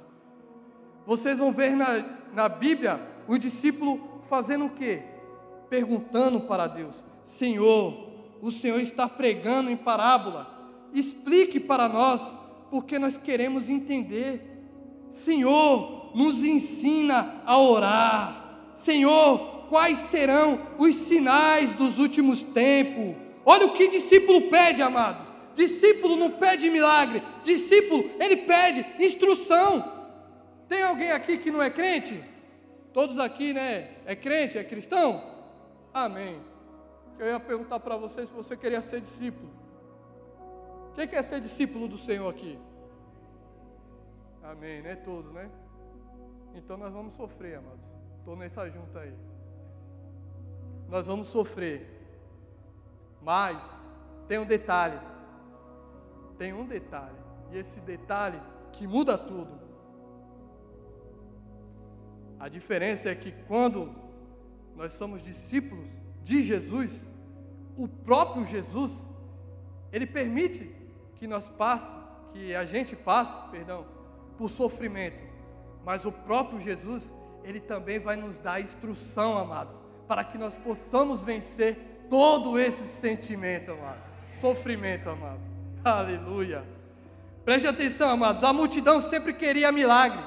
Speaker 1: Vocês vão ver na, na Bíblia os discípulos fazendo o quê? Perguntando para Deus: Senhor, o Senhor está pregando em parábola, explique para nós, porque nós queremos entender. Senhor, nos ensina a orar. Senhor, quais serão os sinais dos últimos tempos. Olha o que discípulo pede, amados. Discípulo não pede milagre, discípulo, ele pede instrução. Tem alguém aqui que não é crente? Todos aqui, né? É crente, é cristão? Amém. Eu ia perguntar para você se você queria ser discípulo. Quem quer ser discípulo do Senhor aqui? Amém, né? Todos, né? Então nós vamos sofrer, amados. Estou nessa junta aí nós vamos sofrer. Mas tem um detalhe. Tem um detalhe. E esse detalhe que muda tudo. A diferença é que quando nós somos discípulos de Jesus, o próprio Jesus, ele permite que nós passe, que a gente passe, perdão, por sofrimento. Mas o próprio Jesus, ele também vai nos dar instrução, amados para que nós possamos vencer todo esse sentimento, amado. Sofrimento, amado. Aleluia. Preste atenção, amados. A multidão sempre queria milagre.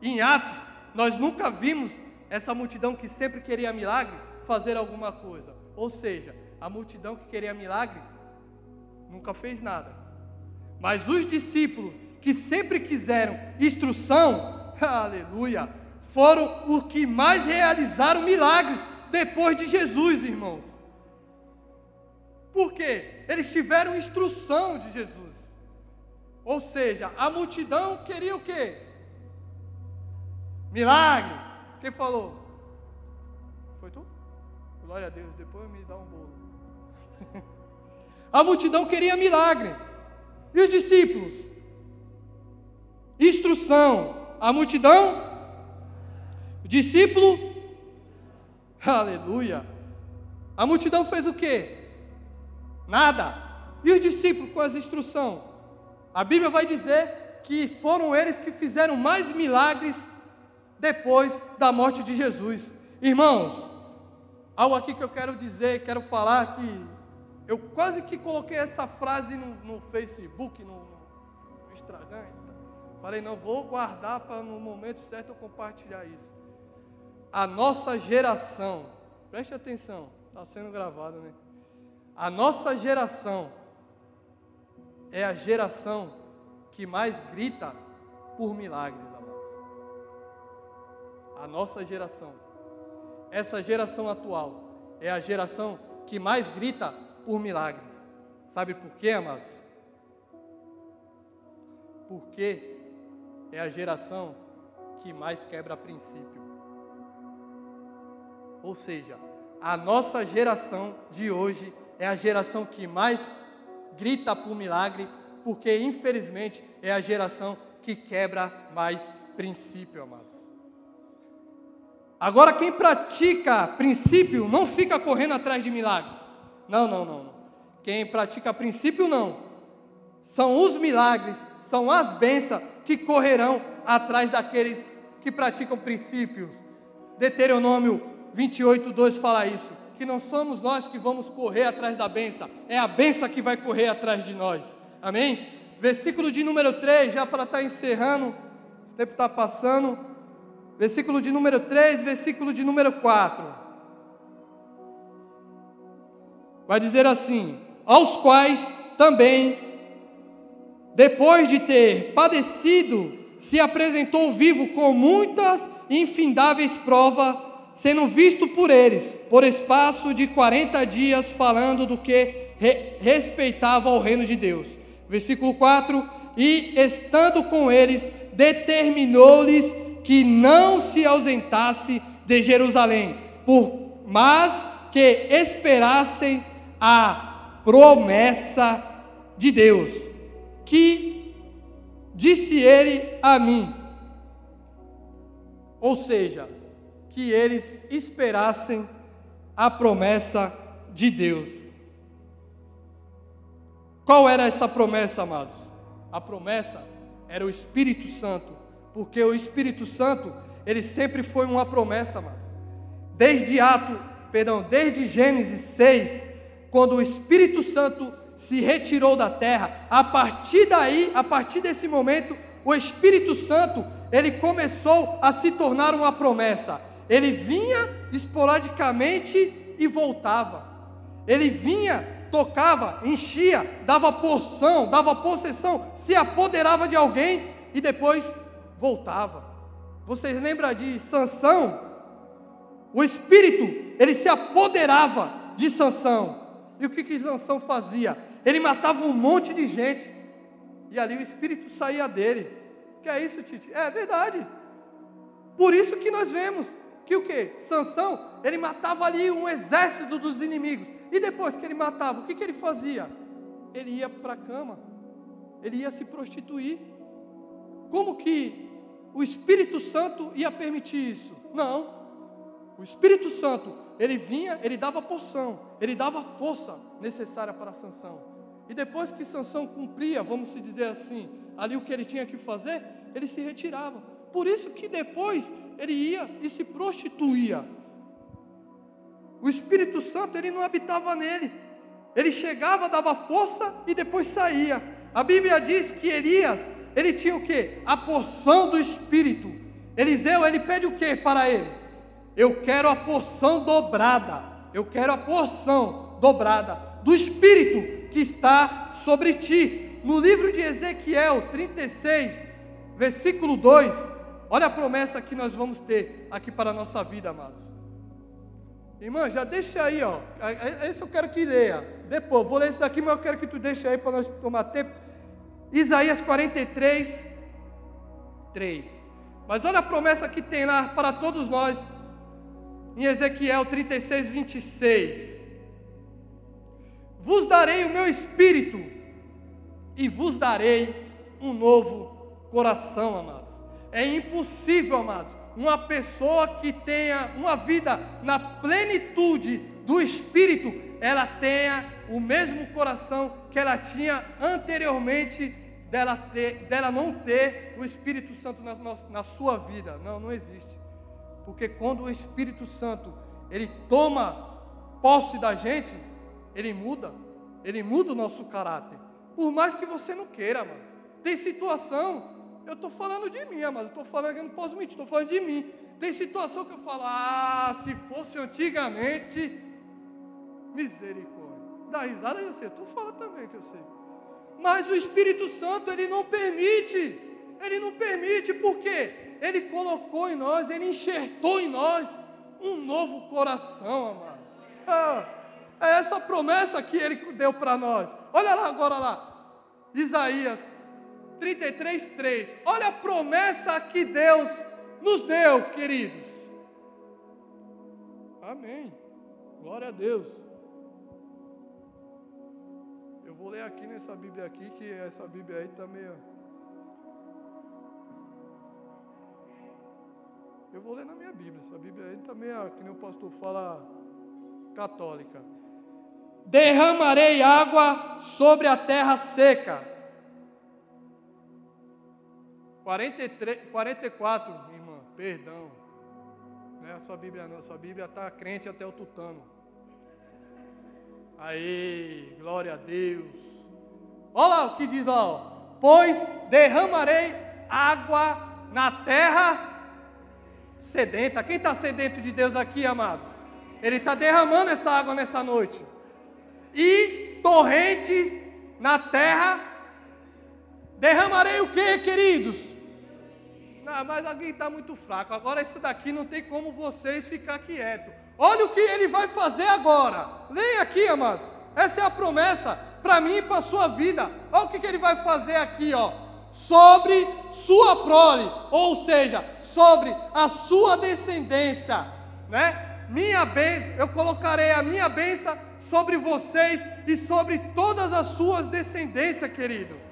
Speaker 1: Em Atos, nós nunca vimos essa multidão que sempre queria milagre fazer alguma coisa. Ou seja, a multidão que queria milagre nunca fez nada. Mas os discípulos que sempre quiseram instrução, [laughs] aleluia, foram os que mais realizaram milagres depois de Jesus, irmãos. Por quê? Eles tiveram instrução de Jesus. Ou seja, a multidão queria o quê? Milagre. Quem falou? Foi tu? Glória a Deus, depois me dá um bolo. [laughs] a multidão queria milagre. E os discípulos? Instrução. A multidão o discípulo, aleluia. A multidão fez o quê? Nada. E os discípulos com as instruções? A Bíblia vai dizer que foram eles que fizeram mais milagres depois da morte de Jesus. Irmãos, algo aqui que eu quero dizer, quero falar que eu quase que coloquei essa frase no, no Facebook, no, no Instagram. Falei, não, vou guardar para no momento certo eu compartilhar isso a nossa geração, preste atenção, está sendo gravado, né? A nossa geração é a geração que mais grita por milagres, amados. A nossa geração, essa geração atual, é a geração que mais grita por milagres. Sabe por quê, amados? Porque é a geração que mais quebra princípio. Ou seja, a nossa geração de hoje é a geração que mais grita por milagre, porque infelizmente é a geração que quebra mais princípio, amados. Agora, quem pratica princípio não fica correndo atrás de milagre. Não, não, não. Quem pratica princípio, não. São os milagres, são as bênçãos que correrão atrás daqueles que praticam princípios. Deuteronômio 28, 2 fala isso. Que não somos nós que vamos correr atrás da benção, é a benção que vai correr atrás de nós. Amém? Versículo de número 3, já para estar tá encerrando, o tempo está passando. Versículo de número 3, versículo de número 4. Vai dizer assim: Aos quais também, depois de ter padecido, se apresentou vivo com muitas infindáveis provas, sendo visto por eles, por espaço de 40 dias, falando do que re respeitava ao reino de Deus. Versículo 4: E estando com eles, determinou-lhes que não se ausentasse de Jerusalém, por, mas que esperassem a promessa de Deus, que disse ele a mim. Ou seja, que eles esperassem a promessa de Deus. Qual era essa promessa, amados? A promessa era o Espírito Santo porque o Espírito Santo, ele sempre foi uma promessa, amados. Desde Ato, perdão, desde Gênesis 6, quando o Espírito Santo se retirou da terra, a partir daí, a partir desse momento, o Espírito Santo, ele começou a se tornar uma promessa. Ele vinha esporadicamente e voltava. Ele vinha, tocava, enchia, dava porção, dava possessão, se apoderava de alguém e depois voltava. Vocês lembram de Sansão? O espírito, ele se apoderava de Sansão. E o que que Sansão fazia? Ele matava um monte de gente. E ali o espírito saía dele. Que é isso, Tite? É verdade. Por isso que nós vemos que o que? Sansão, ele matava ali um exército dos inimigos. E depois que ele matava, o que, que ele fazia? Ele ia para a cama. Ele ia se prostituir. Como que o Espírito Santo ia permitir isso? Não. O Espírito Santo, ele vinha, ele dava porção, ele dava força necessária para Sansão. E depois que Sansão cumpria, vamos dizer assim, ali o que ele tinha que fazer, ele se retirava. Por isso que depois ele ia e se prostituía. O Espírito Santo, ele não habitava nele. Ele chegava, dava força e depois saía. A Bíblia diz que Elias, ele tinha o que? A porção do Espírito. Eliseu, ele pede o que para ele? Eu quero a porção dobrada. Eu quero a porção dobrada do Espírito que está sobre ti. No livro de Ezequiel 36, versículo 2, olha a promessa que nós vamos ter aqui para a nossa vida, amados. Irmã, já deixa aí, ó. Esse eu quero que leia. Depois, vou ler esse daqui, mas eu quero que tu deixe aí para nós tomar tempo. Isaías 43, 3. Mas olha a promessa que tem lá para todos nós, em Ezequiel 36, 26. Vos darei o meu espírito, e vos darei um novo coração, amados. É impossível, amados, uma pessoa que tenha uma vida na plenitude do espírito, ela tenha o mesmo coração que ela tinha anteriormente dela, ter, dela não ter o Espírito Santo na, na sua vida. Não, não existe. Porque quando o Espírito Santo ele toma posse da gente, ele muda. Ele muda o nosso caráter. Por mais que você não queira, mano. Tem situação, eu estou falando de mim, mas eu estou falando, eu não posso mentir, estou falando de mim. Tem situação que eu falo, ah, se fosse antigamente, misericórdia. Dá risada, eu sei, tu fala também que eu sei. Mas o Espírito Santo, ele não permite. Ele não permite, porque ele colocou em nós, ele enxertou em nós um novo coração, amado. Ah, é essa promessa que ele deu para nós. Olha lá agora lá. Isaías 33, 3. Olha a promessa que Deus nos deu, queridos. Amém. Glória a Deus. Eu vou ler aqui nessa Bíblia aqui, que essa Bíblia aí tá meio. Eu vou ler na minha Bíblia. Essa Bíblia aí tá meio, que nem o pastor fala, católica. Derramarei água sobre a terra seca 43, 44, irmã, perdão. Não é a sua Bíblia não, a sua Bíblia está crente até o tutano. Aí, glória a Deus. Olha lá o que diz lá, ó. Pois derramarei água na terra sedenta. Quem está sedento de Deus aqui, amados? Ele está derramando essa água nessa noite. E torrentes na terra. Derramarei o que, queridos? Não, mas alguém está muito fraco. Agora isso daqui não tem como vocês ficar quietos. Olha o que ele vai fazer agora. Leia aqui, amados. Essa é a promessa para mim e para a sua vida. Olha o que, que ele vai fazer aqui, ó. Sobre sua prole, ou seja, sobre a sua descendência, né? Minha bênção, eu colocarei a minha bênção sobre vocês e sobre todas as suas descendências, querido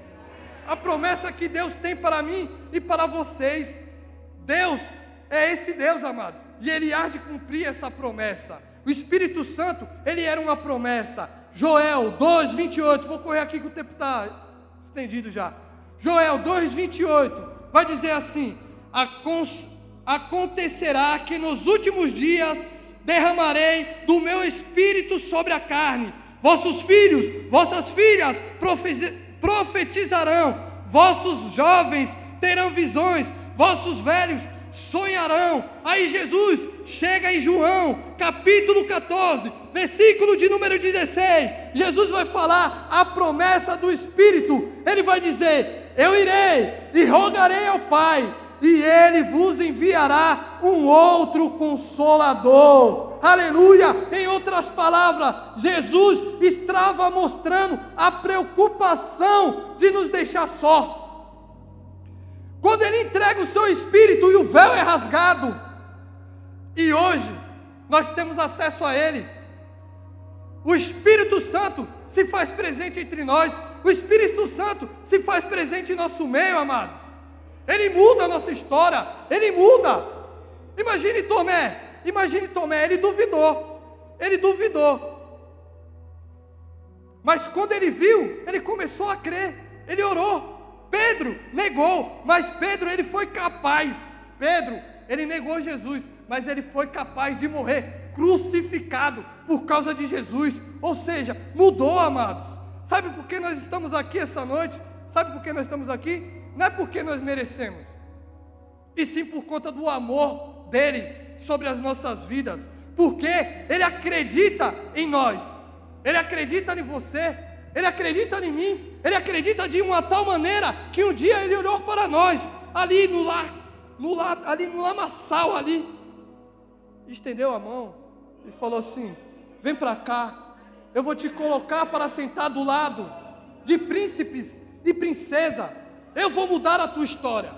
Speaker 1: a promessa que Deus tem para mim e para vocês. Deus é esse Deus, amados, e Ele há de cumprir essa promessa. O Espírito Santo, ele era uma promessa. Joel 2, 28, vou correr aqui que o tempo está estendido já. Joel 2, 28, vai dizer assim: Acontecerá que nos últimos dias derramarei do meu espírito sobre a carne, vossos filhos, vossas filhas profetizarão, vossos jovens terão visões, vossos velhos sonharão. Aí Jesus chega em João, capítulo 14, versículo de número 16. Jesus vai falar a promessa do Espírito. Ele vai dizer: Eu irei e rogarei ao Pai, e ele vos enviará um outro consolador aleluia. Em outras palavras, Jesus estava mostrando a preocupação de nos deixar só. Quando Ele entrega o seu espírito e o véu é rasgado, e hoje nós temos acesso a Ele, o Espírito Santo se faz presente entre nós, o Espírito Santo se faz presente em nosso meio, amados. Ele muda a nossa história, ele muda. Imagine Tomé, Imagine Tomé, ele duvidou. Ele duvidou. Mas quando ele viu, ele começou a crer. Ele orou. Pedro negou, mas Pedro ele foi capaz. Pedro, ele negou Jesus, mas ele foi capaz de morrer crucificado por causa de Jesus. Ou seja, mudou, amados. Sabe por que nós estamos aqui essa noite? Sabe por que nós estamos aqui? Não é porque nós merecemos, e sim por conta do amor dele sobre as nossas vidas, porque Ele acredita em nós, Ele acredita em você, Ele acredita em mim, Ele acredita de uma tal maneira que um dia Ele olhou para nós, ali no lar, no lar ali no lamaçal ali, estendeu a mão e falou assim: Vem para cá, eu vou te colocar para sentar do lado de príncipes e princesa. Eu vou mudar a tua história.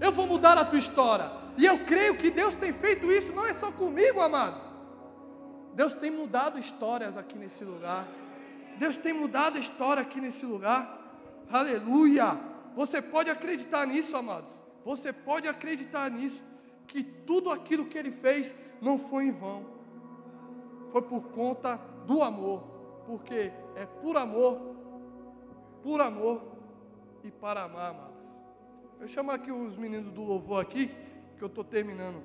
Speaker 1: Eu vou mudar a tua história. E eu creio que Deus tem feito isso, não é só comigo, amados. Deus tem mudado histórias aqui nesse lugar. Deus tem mudado a história aqui nesse lugar. Aleluia! Você pode acreditar nisso, amados. Você pode acreditar nisso. Que tudo aquilo que Ele fez não foi em vão. Foi por conta do amor. Porque é por amor, por amor e para amar, amados. Eu chamo aqui os meninos do louvor aqui que eu estou terminando.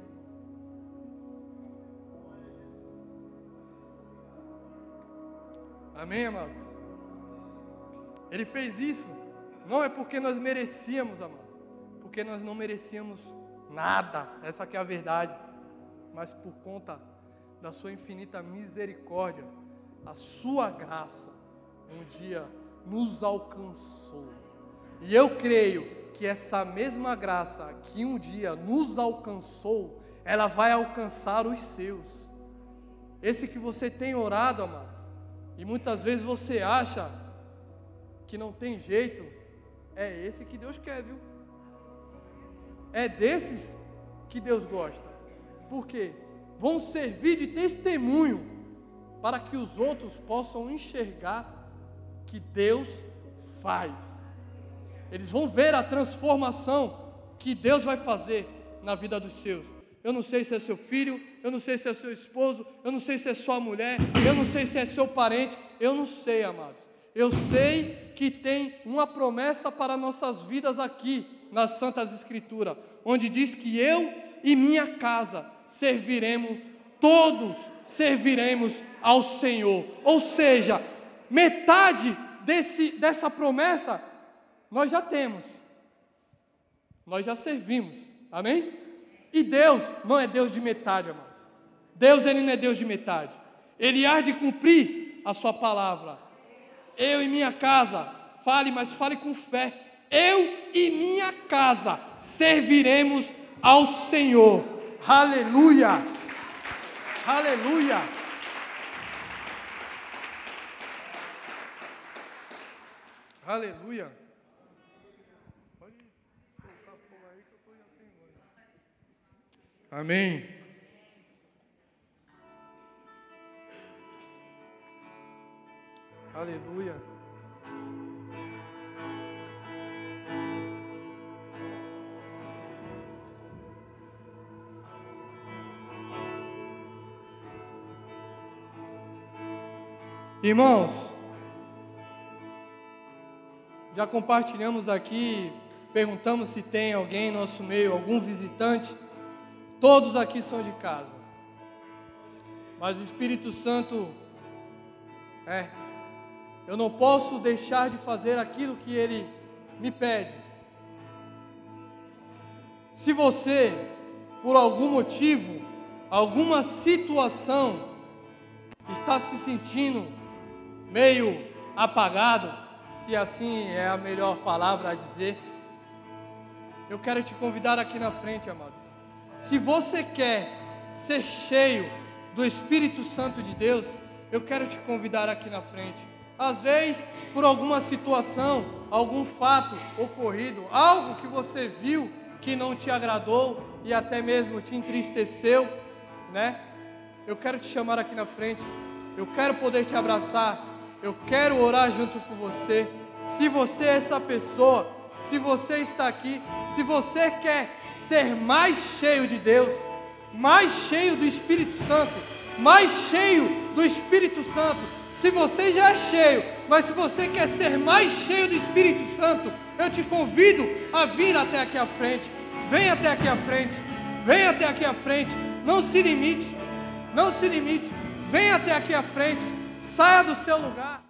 Speaker 1: Amém, amados? Ele fez isso, não é porque nós merecíamos, amado, porque nós não merecíamos nada, essa é a verdade, mas por conta da sua infinita misericórdia, a sua graça, um dia nos alcançou. E eu creio que essa mesma graça que um dia nos alcançou, ela vai alcançar os seus. Esse que você tem orado, amados, e muitas vezes você acha que não tem jeito, é esse que Deus quer, viu? É desses que Deus gosta. Porque vão servir de testemunho para que os outros possam enxergar que Deus faz. Eles vão ver a transformação que Deus vai fazer na vida dos seus. eu não sei se é seu filho, eu não sei se é seu esposo, eu não sei se é sua mulher, eu não sei se é seu parente, eu não sei, amados. Eu sei que tem uma promessa para nossas vidas aqui nas Santas Escrituras, onde diz que eu e minha casa serviremos, todos serviremos ao Senhor. Ou seja, metade desse, dessa promessa nós já temos, nós já servimos, amém? E Deus não é Deus de metade, amados. Deus ele não é Deus de metade. Ele há de cumprir a sua palavra. Eu e minha casa, fale, mas fale com fé. Eu e minha casa serviremos ao Senhor. Aleluia! Aleluia! Aleluia! Amém. Aleluia. Irmãos, já compartilhamos aqui, perguntamos se tem alguém em nosso meio, algum visitante. Todos aqui são de casa. Mas o Espírito Santo é. Eu não posso deixar de fazer aquilo que ele me pede. Se você, por algum motivo, alguma situação, está se sentindo meio apagado, se assim é a melhor palavra a dizer, eu quero te convidar aqui na frente, amados. Se você quer ser cheio do Espírito Santo de Deus, eu quero te convidar aqui na frente. Às vezes, por alguma situação, algum fato ocorrido, algo que você viu que não te agradou e até mesmo te entristeceu, né? Eu quero te chamar aqui na frente. Eu quero poder te abraçar. Eu quero orar junto com você. Se você é essa pessoa, se você está aqui, se você quer ser mais cheio de Deus, mais cheio do Espírito Santo, mais cheio do Espírito Santo. Se você já é cheio, mas se você quer ser mais cheio do Espírito Santo, eu te convido a vir até aqui à frente. Vem até aqui à frente. Vem até aqui à frente. Não se limite. Não se limite. Vem até aqui à frente. Saia do seu lugar.